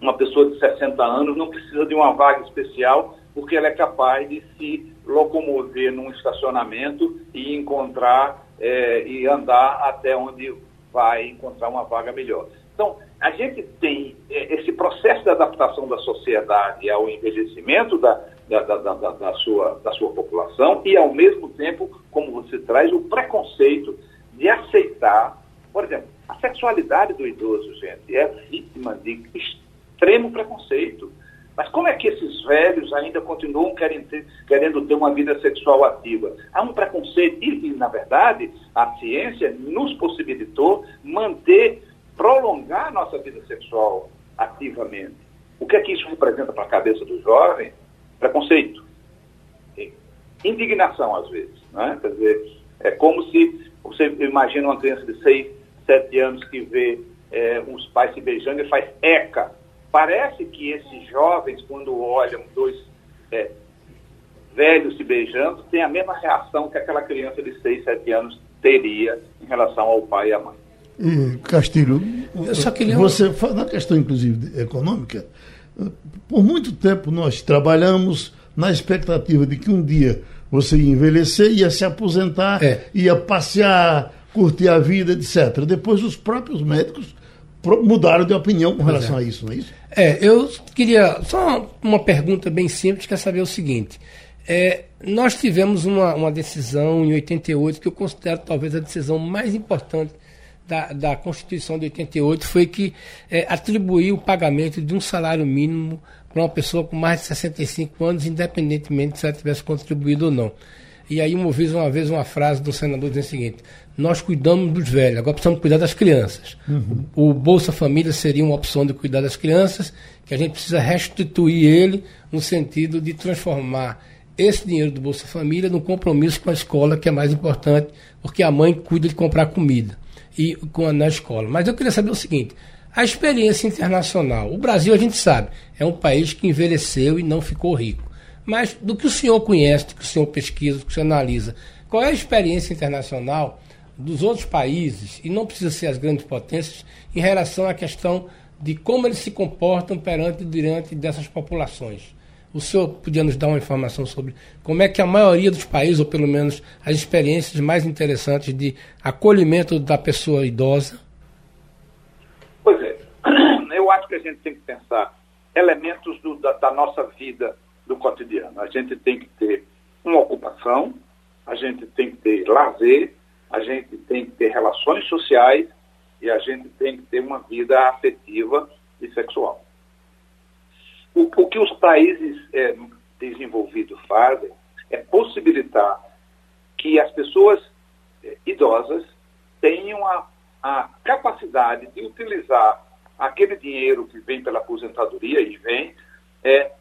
uma pessoa de 60 anos não precisa de uma vaga especial porque ela é capaz de se locomover num estacionamento e encontrar é, e andar até onde vai encontrar uma vaga melhor. Então, a gente tem é, esse processo de adaptação da sociedade ao envelhecimento da, da, da, da, da, sua, da sua população e, ao mesmo tempo, como você traz, o preconceito de aceitar, por exemplo, a sexualidade do idoso, gente, é vítima de extremo preconceito. Mas como é que esses velhos ainda continuam querendo ter, querendo ter uma vida sexual ativa? Há um preconceito e, e, na verdade, a ciência nos possibilitou manter, prolongar a nossa vida sexual ativamente. O que é que isso representa para a cabeça do jovem? Preconceito. Indignação, às vezes. Né? Quer dizer, é como se você imagina uma criança de 6, 7 anos que vê é, os pais se beijando e faz eca. Parece que esses jovens, quando olham dois é, velhos se beijando, têm a mesma reação que aquela criança de 6, 7 anos teria em relação ao pai e à mãe. Castilho, queria- você, na questão inclusive econômica, por muito tempo nós trabalhamos na expectativa de que um dia você ia envelhecer, ia se aposentar, É. ia passear, curtir a vida, etc. Depois os próprios médicos mudaram de opinião com relação a isso, não é isso? É, eu queria. Só uma pergunta bem simples, quer saber o seguinte. É, nós tivemos uma, uma decisão em 88 que eu considero talvez a decisão mais importante da, da Constituição de 88, foi que é, atribuiu o pagamento de um salário mínimo para uma pessoa com mais de 65 anos, independentemente se ela tivesse contribuído ou não. E aí uma vez, uma vez uma frase do senador dizendo o seguinte: nós cuidamos dos velhos, agora precisamos cuidar das crianças. O Bolsa Família seria uma opção de cuidar das crianças, que a gente precisa restituir ele no sentido de transformar esse dinheiro do Bolsa Família no compromisso com a escola, que é mais importante, porque a mãe cuida de comprar comida e com na escola. Mas eu queria saber o seguinte: a experiência internacional. O Brasil, a gente sabe, é um país que envelheceu e não ficou rico. Mas do que o senhor conhece, do que o senhor pesquisa, do que o senhor analisa, qual é a experiência internacional dos outros países, e não precisa ser as grandes potências, em relação à questão de como eles se comportam perante diante dessas populações? O senhor podia nos dar uma informação sobre como é que a maioria dos países, ou pelo menos as experiências mais interessantes de acolhimento da pessoa idosa? Pois é, [CLEARS THROAT] eu acho que a gente tem que pensar elementos do- da, da nossa vida do cotidiano. A gente tem que ter uma ocupação, a gente tem que ter lazer, a gente tem que ter relações sociais e a gente tem que ter uma vida afetiva e sexual. O, o que os países eh, desenvolvidos fazem é possibilitar que as pessoas eh, idosas tenham a, a capacidade de utilizar aquele dinheiro que vem pela aposentadoria e vem, é,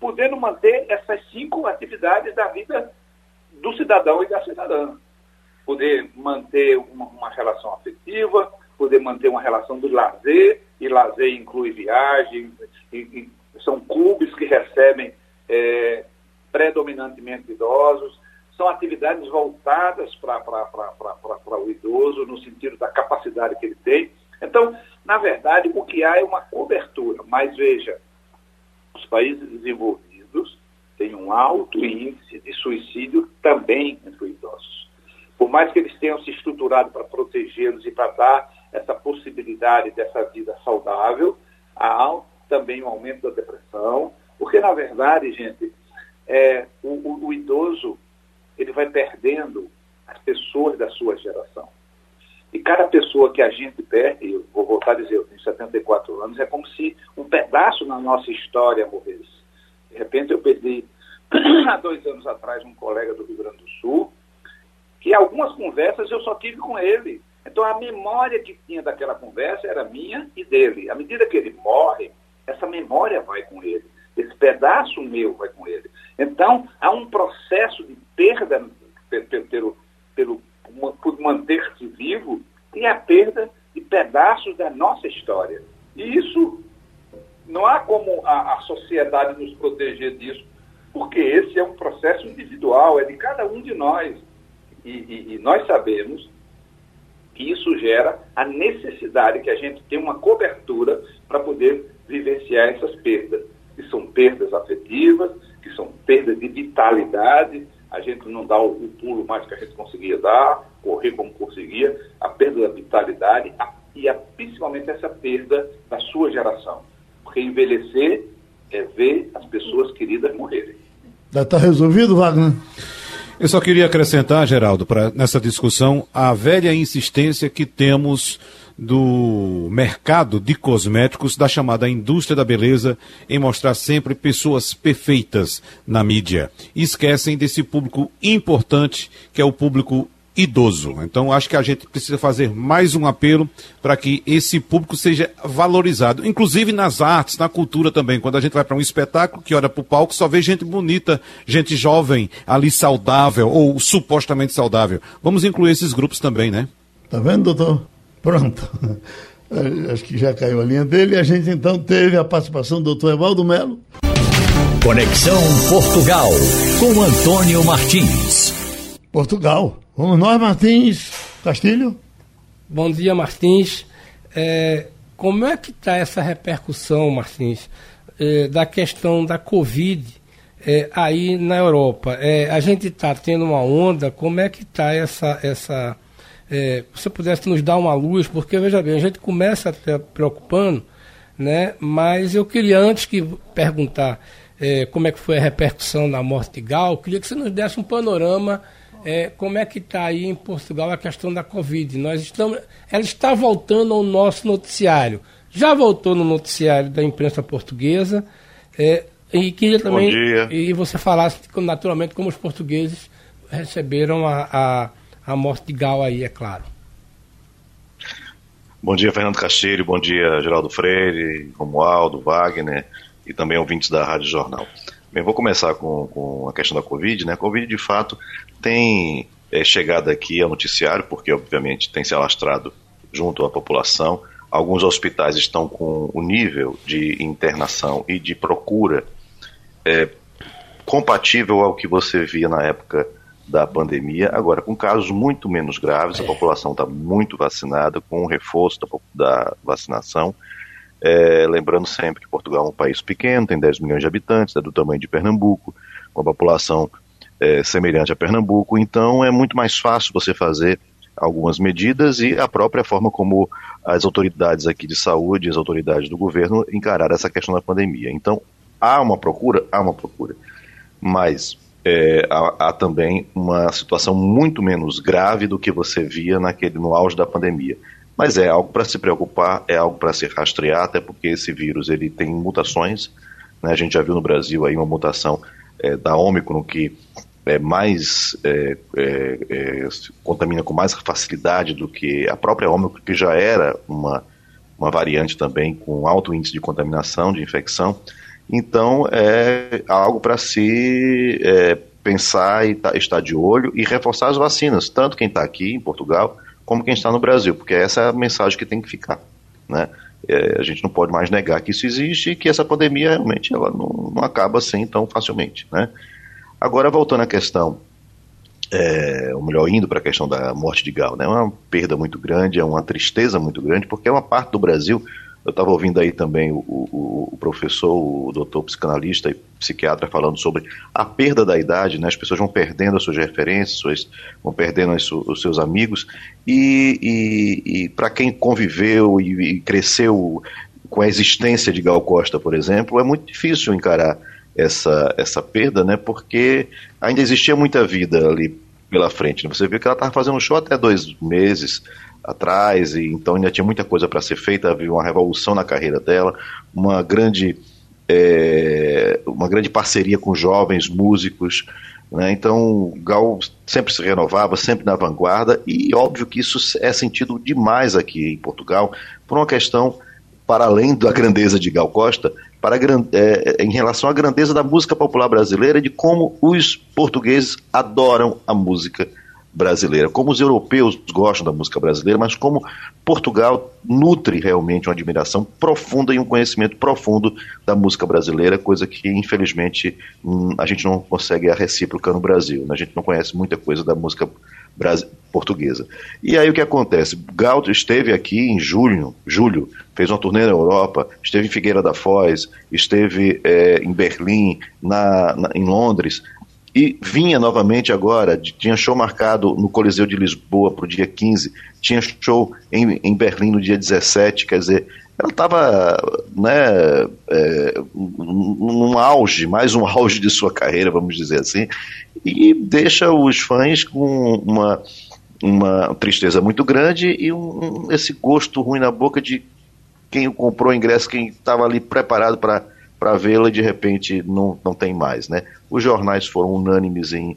podendo manter essas cinco atividades da vida do cidadão e da cidadã. Poder manter uma, uma relação afetiva, poder manter uma relação do lazer, e lazer inclui viagem, e, e são clubes que recebem é, predominantemente idosos, são atividades voltadas para o idoso, no sentido da capacidade que ele tem. Então, na verdade, o que há é uma cobertura. Mas veja, os países desenvolvidos têm um alto índice de suicídio também entre os idosos. Por mais que eles tenham se estruturado para protegê-los e para dar essa possibilidade dessa vida saudável, há também um aumento da depressão, porque, na verdade, gente, é, o, o, o idoso ele vai perdendo as pessoas da sua geração. E cada pessoa que a gente perde, eu vou voltar a dizer, eu tenho 74 anos, é como se um pedaço na nossa história morresse. De repente eu perdi, [CLEARS THROAT] há dois anos atrás, um colega do Rio Grande do Sul, que algumas conversas eu só tive com ele. Então a memória que tinha daquela conversa era minha e dele. À medida que ele morre, essa memória vai com ele. Esse pedaço meu vai com ele. Então há um processo de perda pelo, pelo, por manter-se vivo e a perda de pedaços da nossa história. E isso não há como a, a sociedade nos proteger disso, porque esse é um processo individual, é de cada um de nós. E, e, e nós sabemos que isso gera a necessidade que a gente tenha uma cobertura para poder vivenciar essas perdas, que são perdas afetivas, que são perdas de vitalidade, a gente não dá o, o pulo mais que a gente conseguia dar, correr como conseguia, a perda da vitalidade a, e a, principalmente essa perda da sua geração. Porque envelhecer é ver as pessoas queridas morrerem. Já está resolvido, Wagner? Eu só queria acrescentar, Geraldo, para nessa discussão, a velha insistência que temos do mercado de cosméticos, da chamada indústria da beleza, em mostrar sempre pessoas perfeitas na mídia. Esquecem desse público importante, que é o público idoso. Então, acho que a gente precisa fazer mais um apelo para que esse público seja valorizado, inclusive nas artes, na cultura também. Quando a gente vai para um espetáculo que olha para o palco, só vê gente bonita, gente jovem, ali saudável ou supostamente saudável. Vamos incluir esses grupos também, né? Tá vendo, doutor? Pronto. [LAUGHS] Acho que já caiu a linha dele. A gente então teve a participação do doutor Evaldo Melo. Conexão Portugal, com Antônio Martins. Portugal. Vamos nós, Martins Castilho? Bom dia, Martins. É, como é que está essa repercussão, Martins, é, da questão da Covid é, aí na Europa? É, a gente está tendo uma onda, como é que está essa... essa é, pudesse nos dar uma luz, porque, veja bem, a gente começa até preocupando, né? mas eu queria, antes que perguntar é, como é que foi a repercussão da morte de Gal, queria que você nos desse um panorama é, como é que está aí em Portugal a questão da Covid. Nós estamos, ela está voltando ao nosso noticiário. Já voltou no noticiário da imprensa portuguesa. É, e queria também e você falasse naturalmente como os portugueses receberam a, a, a morte de Gal aí, é claro. Bom dia, Fernando Castilho, bom dia, Geraldo Freire, Romualdo, Wagner e também ouvintes da Rádio Jornal. Bem, vou começar com, com a questão da Covid. Né? A Covid, de fato, tem é, chegado aqui ao noticiário, porque, obviamente, tem se alastrado junto à população. Alguns hospitais estão com o nível de internação e de procura é, compatível ao que você via na época da pandemia, agora com casos muito menos graves, a população está muito vacinada, com o reforço da, da vacinação, é, lembrando sempre que Portugal é um país pequeno, tem 10 milhões de habitantes, é do tamanho de Pernambuco, com a população é, semelhante a Pernambuco, então é muito mais fácil você fazer algumas medidas e a própria forma como as autoridades aqui de saúde, as autoridades do governo encararam essa questão da pandemia. Então, há uma procura? Há uma procura. Mas é, há, há, também uma situação muito menos grave do que você via naquele, no auge da pandemia. Mas é algo para se preocupar, é algo para se rastrear, até porque esse vírus ele tem mutações. Né? A gente já viu no Brasil aí uma mutação é, da Ômicron que é mais é, é, é contamina com mais facilidade do que a própria Ômicron, que já era uma, uma variante também com alto índice de contaminação, de infecção. Então é algo para se é, pensar e tá, estar de olho e reforçar as vacinas, tanto quem está aqui em Portugal como quem está no Brasil, porque essa é a mensagem que tem que ficar. Né? É, a gente não pode mais negar que isso existe e que essa pandemia realmente ela não, não acaba assim tão facilmente. Né? Agora, voltando à questão, é, ou melhor, indo para a questão da morte de Gal, né? é uma perda muito grande, é uma tristeza muito grande, porque é uma parte do Brasil eu estava ouvindo aí também o, o, o, professor, o doutor psicanalista e psiquiatra falando sobre a perda da idade, né? As pessoas vão perdendo as suas referências, suas, vão perdendo as, os seus amigos e, e, e para quem conviveu e, e, cresceu com a existência de Gal Costa, por exemplo, é muito difícil encarar essa, essa perda, né? Porque ainda existia muita vida ali pela frente. Né? Você viu que ela estava fazendo um show até dois meses atrás, e então ainda tinha muita coisa para ser feita, havia uma revolução na carreira dela, uma grande, é, uma grande parceria com jovens músicos. Né? Então, Gal sempre se renovava, sempre na vanguarda, e óbvio que isso é sentido demais aqui em Portugal, por uma questão para além da grandeza de Gal Costa, para é, em relação à grandeza da música popular brasileira, de como os portugueses adoram a música brasileira como os europeus gostam da música brasileira, mas como Portugal nutre realmente uma admiração profunda e um conhecimento profundo da música brasileira, coisa que infelizmente hum, a gente não consegue a recíproca no Brasil. Né? A gente não conhece muita coisa da música portuguesa. E aí o que acontece? Gal esteve aqui em julho, julho, fez uma turnê na Europa, esteve em Figueira da Foz, esteve é, em Berlim, na, na, em Londres, e vinha novamente agora, tinha show marcado no Coliseu de Lisboa para o dia 15, tinha show em, em Berlim no dia 17, quer dizer, ela estava né, é, num auge, mais um [LAUGHS] auge de sua carreira, vamos dizer assim, e deixa os fãs com uma uma tristeza muito grande e um, esse gosto ruim na boca de quem comprou o ingresso, quem estava ali preparado para vê-la e de repente não, não tem mais. Né? Os jornais foram unânimes em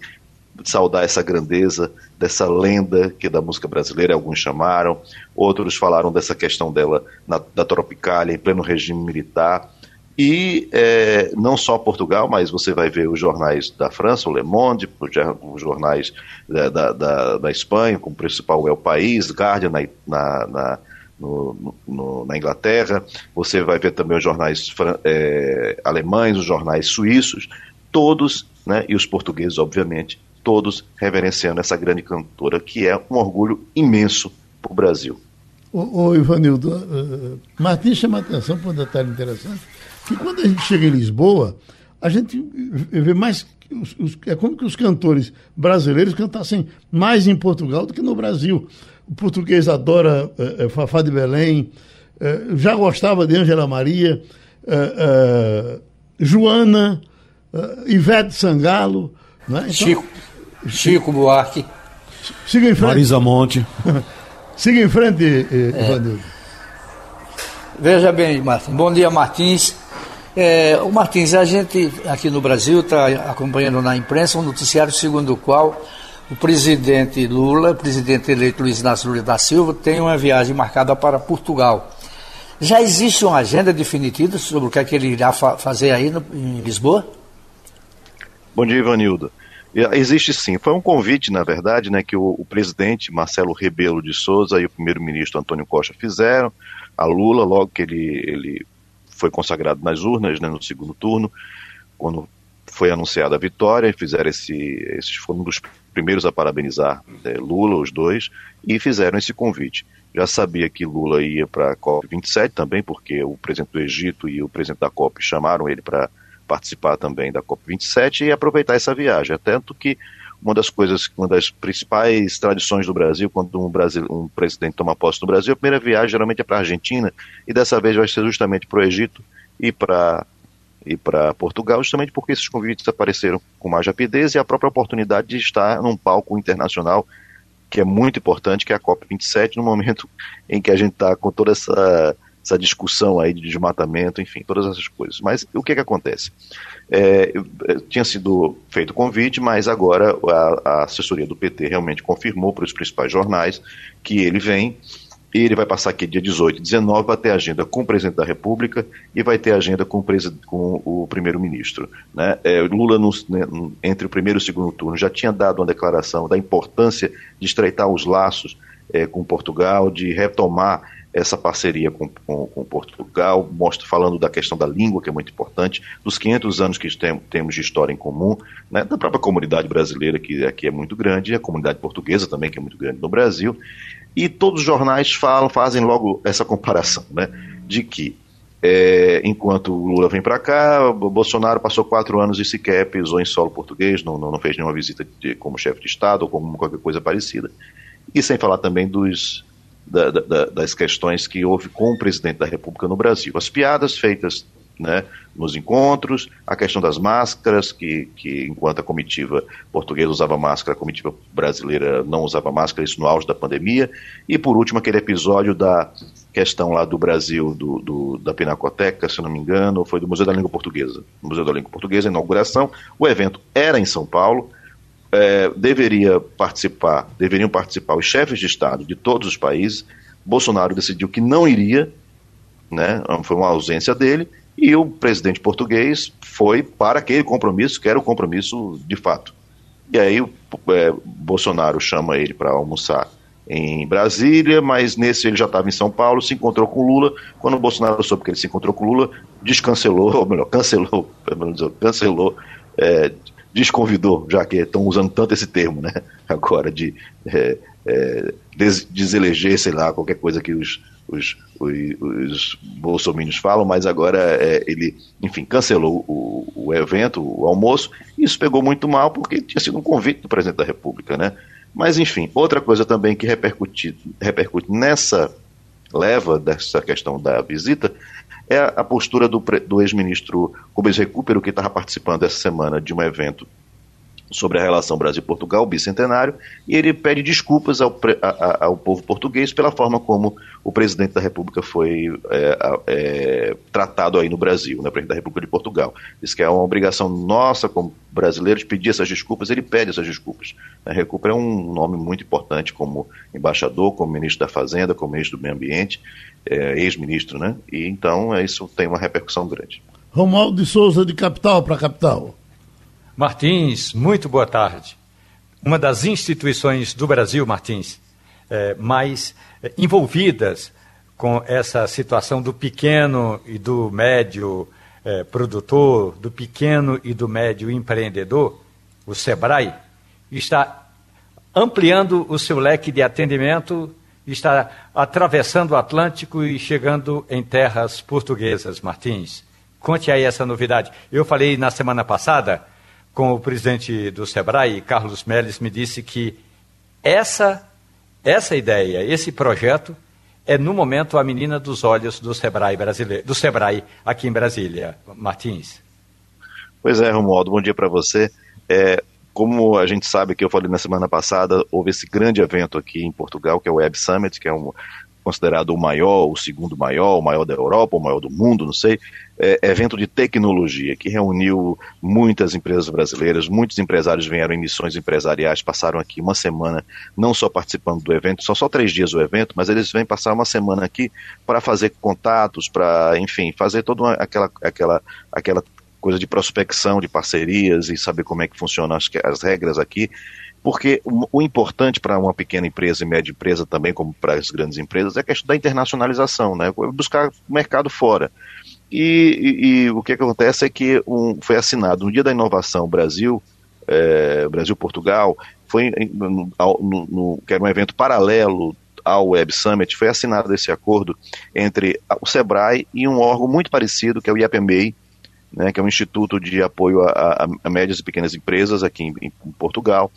saudar essa grandeza dessa lenda que da música brasileira, alguns chamaram, outros falaram dessa questão dela na, da Tropicália, em pleno regime militar. E é, não só Portugal, mas você vai ver os jornais da França, o Le Monde, os jornais da, da, da, da Espanha, como principal é o País, Guardian na, na, na no, no, na Inglaterra, você vai ver também os jornais é, alemães, os jornais suíços, todos, né, e os portugueses, obviamente, todos reverenciando essa grande cantora, que é um orgulho imenso para o Brasil. Ô, ô Ivanildo, uh, Martins chama atenção para um detalhe interessante, que quando a gente chega em Lisboa, a gente vê mais. Os, os, é como que os cantores brasileiros cantassem mais em Portugal do que no Brasil. O português adora uh, Fafá de Belém, uh, já gostava de Angela Maria, Joana, Ivete Sangalo. Né? Então, Chico. Chico Buarque. Siga em frente. Marisa Monte. [LAUGHS] Siga em frente, Ivanildo. É. Veja bem, Martins. Bom dia, Martins. É, o Martins, a gente aqui no Brasil está acompanhando na imprensa um noticiário segundo o qual o presidente Lula, presidente eleito Luiz Inácio Lula da Silva, tem uma viagem marcada para Portugal. Já existe uma agenda definitiva sobre o que, é que ele irá fa fazer aí no, em Lisboa? Bom dia, Ivanildo. Existe sim. Foi um convite, na verdade, né, que o, o presidente Marcelo Rebelo de Souza e o primeiro-ministro Antônio Costa fizeram a Lula, logo que ele, ele foi consagrado nas urnas, né, no segundo turno, quando foi anunciada a vitória, fizeram esse, esses foram um dos primeiros a parabenizar é, Lula, os dois, e fizeram esse convite. Já sabia que Lula ia para a COP27 também, porque o presidente do Egito e o presidente da COP chamaram ele para participar também da COP27 e aproveitar essa viagem. É tanto que uma das coisas, uma das principais tradições do Brasil, quando um, Brasil, um presidente toma posse no Brasil, a primeira viagem geralmente é para a Argentina, e dessa vez vai ser justamente para o Egito e para e para Portugal, justamente porque esses convites apareceram com mais rapidez e a própria oportunidade de estar num palco internacional que é muito importante, que é a COP27, no momento [LAUGHS] em que a gente está com toda essa essa discussão aí de desmatamento, enfim, todas essas coisas. Mas o que que acontece? É, tinha sido feito o convite, mas agora a, a assessoria do PT realmente confirmou para os principais jornais que ele vem ele vai passar aqui dia 18 e 19, vai ter agenda com o presidente da República e vai ter agenda com o, com o primeiro-ministro. Né? É, Lula, no, né, entre o primeiro e o segundo turno, já tinha dado uma declaração da importância de estreitar os laços é, com Portugal, de retomar essa parceria com, com, com, Portugal, mostra falando da questão da língua, que é muito importante, dos 500 anos que tem, temos de história em comum, né, da própria comunidade brasileira, que aqui é muito grande, e a comunidade portuguesa também, que é muito grande no Brasil, e todos os jornais falam, fazem logo essa comparação, né, de que é, enquanto o Lula vem para cá, o Bolsonaro passou quatro anos e sequer pisou em solo português, não, não, não fez nenhuma visita de, como chefe de Estado ou como qualquer coisa parecida. E sem falar também dos da, da, das questões que houve com o presidente da República no Brasil. As piadas feitas né, nos encontros, a questão das máscaras, que, que enquanto a comitiva portuguesa usava máscara, a comitiva brasileira não usava máscara, isso no auge da pandemia, e por último aquele episódio da questão lá do Brasil, do, do, da Pinacoteca, se não me engano, foi do Museu da Língua Portuguesa. Museu da Língua Portuguesa, inauguração, o evento era em São Paulo, é, deveria participar, deveriam participar os chefes de Estado de todos os países. Bolsonaro decidiu que não iria, né, foi uma ausência dele, e o presidente português foi para aquele compromisso, que era o compromisso de fato. E aí o é, Bolsonaro chama ele para almoçar em Brasília, mas nesse ele já estava em São Paulo, se encontrou com Lula. Quando o Bolsonaro soube que ele se encontrou com Lula, descancelou, [LAUGHS] ou melhor, cancelou, cancelou é, desconvidou, já que estão usando tanto esse termo, né? [LAUGHS] Agora, de é, é, des deseleger, sei lá, qualquer coisa que os, os, os, os bolsominions falam, mas agora é, ele, enfim, cancelou o, o evento, o almoço, e isso pegou muito mal porque tinha sido um convite do presidente da República, né? Mas, enfim, outra coisa também que repercute, repercute nessa leva dessa questão da visita é a postura do, do ex-ministro Rubens Recupero, que estava participando essa semana de um evento sobre a relação Brasil-Portugal, bicentenário, e ele pede desculpas ao, a, ao, povo português pela forma como o presidente da República foi é, é, tratado aí no Brasil, né, presidente da República de Portugal. Diz que é uma obrigação nossa como brasileiros pedir essas desculpas, ele pede essas desculpas. A República é um nome muito importante como embaixador, como ministro da Fazenda, como ministro do Meio Ambiente, é, ex-ministro, né? E então isso tem uma repercussão grande. Romualdo de Souza, de Capital para Capital. Martins, muito boa tarde. Uma das instituições do Brasil, Martins, é, mais é, envolvidas com essa situação do pequeno e do médio é, produtor, do pequeno e do médio empreendedor, o SEBRAE, está ampliando o seu leque de atendimento, está atravessando o Atlântico e chegando em terras portuguesas, Martins. Conte aí essa novidade. Eu falei na semana passada com o presidente do Sebrae, Carlos Melles, me disse que essa, essa ideia, esse projeto, é no momento a menina dos olhos do Sebrae brasileiro, do Sebrae aqui em Brasília. Martins. Pois é, Romualdo, bom dia para você. É, como a gente sabe que eu falei na semana passada, houve esse grande evento aqui em Portugal, que é o Web Summit, que é um, considerado o maior, o segundo maior, o maior da Europa, o maior do mundo, não sei, é, evento de tecnologia que reuniu muitas empresas brasileiras, muitos empresários vieram em missões empresariais, passaram aqui uma semana, não só participando do evento, só só três dias do evento, mas eles vêm passar uma semana aqui para fazer contatos, para, enfim, fazer toda uma, aquela, aquela, aquela coisa de prospecção de parcerias e saber como é que funcionam as, as regras aqui porque o, importante para uma pequena empresa e média empresa também, como para as grandes empresas, é a questão da internacionalização, né? buscar mercado fora. E, e, e o que, acontece é que um, foi assinado no Dia da Inovação Brasil, é, Brasil-Portugal, foi no, no, no, que era um evento paralelo ao Web Summit, foi assinado esse acordo entre o SEBRAE e um órgão muito parecido, que é o IAPMEI, né, que é um instituto de apoio a, a, a médias e pequenas empresas aqui em, em Portugal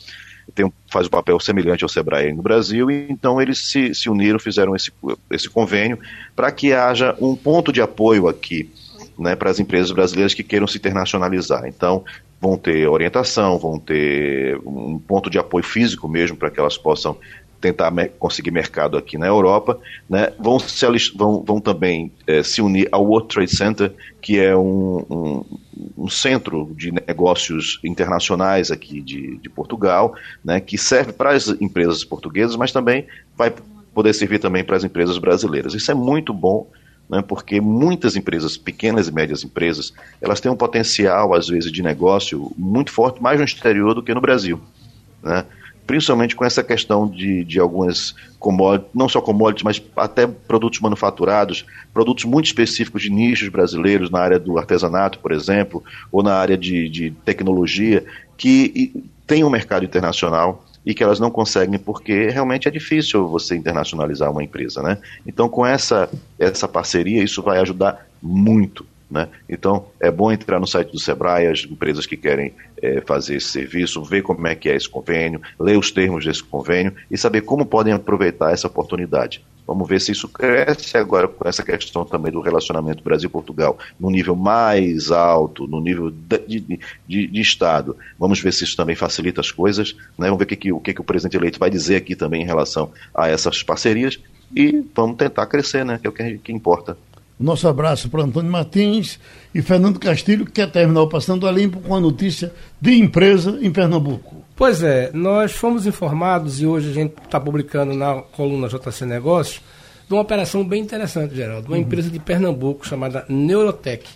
tem, faz um papel semelhante ao Sebrae no Brasil, e então eles se, se uniram, fizeram esse, esse convênio para que haja um ponto de apoio aqui né, para as empresas brasileiras que queiram se internacionalizar. Então, vão ter orientação, vão ter um ponto de apoio físico mesmo para que elas possam tentar conseguir mercado aqui na Europa, né, vão, se, vão, vão também é, se unir ao World Trade Center, que é um, um, um centro de negócios internacionais aqui de, de Portugal, né, que serve para as empresas portuguesas, mas também vai poder servir também para as empresas brasileiras. Isso é muito bom, né, porque muitas empresas, pequenas e médias empresas, elas têm um potencial, às vezes, de negócio muito forte, mais no exterior do que no Brasil. Né? Principalmente com essa questão de, de algumas commodities, não só commodities, mas até produtos manufaturados, produtos muito específicos de nichos brasileiros na área do artesanato, por exemplo, ou na área de, de tecnologia, que tem um mercado internacional e que elas não conseguem porque realmente é difícil você internacionalizar uma empresa, né? Então, com essa, essa parceria, isso vai ajudar muito né? Então, é bom entrar no site do Sebrae, as empresas que querem é, fazer esse serviço, ver como é que é esse convênio, ler os termos desse convênio e saber como podem aproveitar essa oportunidade. Vamos ver se isso cresce agora com essa questão também do relacionamento Brasil-Portugal no nível mais alto, no nível de, de, de, Estado. Vamos ver se isso também facilita as coisas. Né? Vamos ver o que, que, o que, que o presidente eleito vai dizer aqui também em relação a essas parcerias e vamos tentar crescer, né? que é o que, que importa. Nosso abraço para Antônio Martins e Fernando Castilho, que quer terminar o Passando a Limpo com a notícia de empresa em Pernambuco. Pois é, nós fomos informados e hoje a gente está publicando na coluna JC Negócios de uma operação bem interessante, Geraldo. Uma uhum. empresa de Pernambuco chamada Neurotech.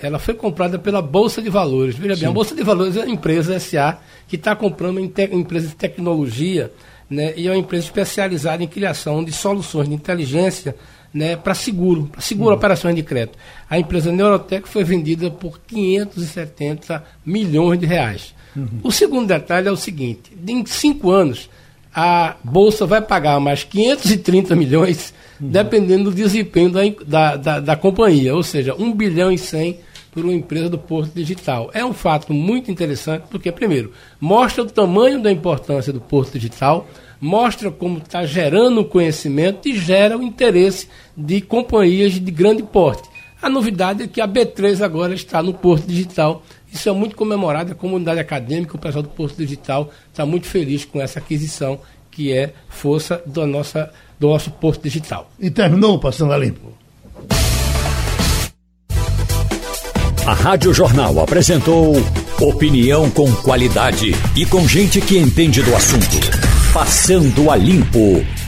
Ela foi comprada pela Bolsa de Valores. Veja Sim. bem, a Bolsa de Valores é uma empresa SA que está comprando uma empresa de tecnologia né, e é uma empresa especializada em criação de soluções de inteligência né, para seguro, para seguro uhum. operações de crédito. A empresa Neurotec foi vendida por 570 milhões de reais. Uhum. O segundo detalhe é o seguinte: em cinco anos, a Bolsa vai pagar mais 530 milhões, uhum. dependendo do desempenho da, da, da, da, companhia, ou seja, 1 bilhão e 100 por uma empresa do Porto Digital. É um fato muito interessante, porque, primeiro, mostra o tamanho da importância do Porto Digital, mostra como está gerando conhecimento e gera o interesse de companhias de grande porte. A novidade é que a B3 agora está no Porto Digital Isso é muito comemorado, a comunidade acadêmica, o pessoal do Posto Digital está muito feliz com essa aquisição, que é força do, nossa, do nosso Posto Digital. E terminou Passando a Limpo. A Rádio Jornal apresentou opinião com qualidade e com gente que entende do assunto. Passando a Limpo.